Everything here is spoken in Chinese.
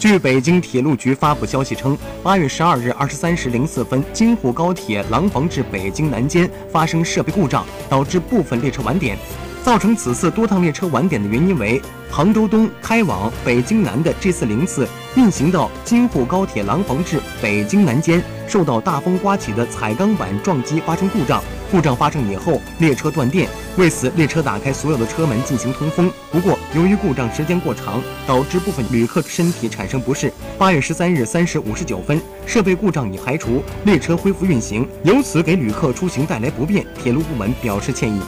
据北京铁路局发布消息称，八月十二日二十三时零四分，京沪高铁廊坊至北京南间发生设备故障，导致部分列车晚点。造成此次多趟列车晚点的原因为，杭州东开往北京南的 G 四零次运行到京沪高铁廊坊至北京南间，受到大风刮起的彩钢板撞击发生故障。故障发生以后，列车断电，为此列车打开所有的车门进行通风。不过，由于故障时间过长，导致部分旅客身体产生不适。八月十三日三时五十九分，设备故障已排除，列车恢复运行，由此给旅客出行带来不便，铁路部门表示歉意。